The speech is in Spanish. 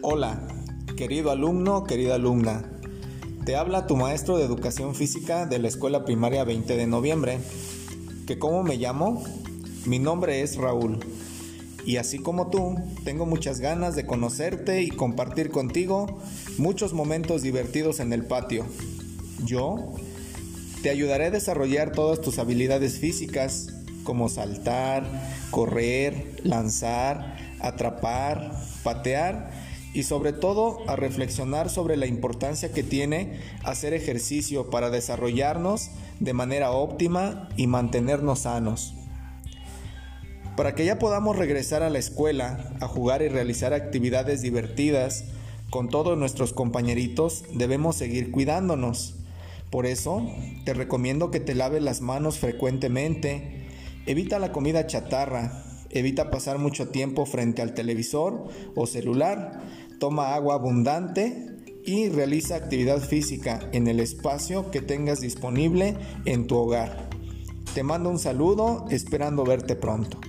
Hola, querido alumno, querida alumna. Te habla tu maestro de educación física de la escuela primaria 20 de noviembre. ¿Que cómo me llamo? Mi nombre es Raúl. Y así como tú, tengo muchas ganas de conocerte y compartir contigo muchos momentos divertidos en el patio. Yo te ayudaré a desarrollar todas tus habilidades físicas como saltar, correr, lanzar, atrapar, patear y sobre todo a reflexionar sobre la importancia que tiene hacer ejercicio para desarrollarnos de manera óptima y mantenernos sanos. Para que ya podamos regresar a la escuela a jugar y realizar actividades divertidas con todos nuestros compañeritos, debemos seguir cuidándonos. Por eso, te recomiendo que te laves las manos frecuentemente, evita la comida chatarra, evita pasar mucho tiempo frente al televisor o celular, toma agua abundante y realiza actividad física en el espacio que tengas disponible en tu hogar. Te mando un saludo esperando verte pronto.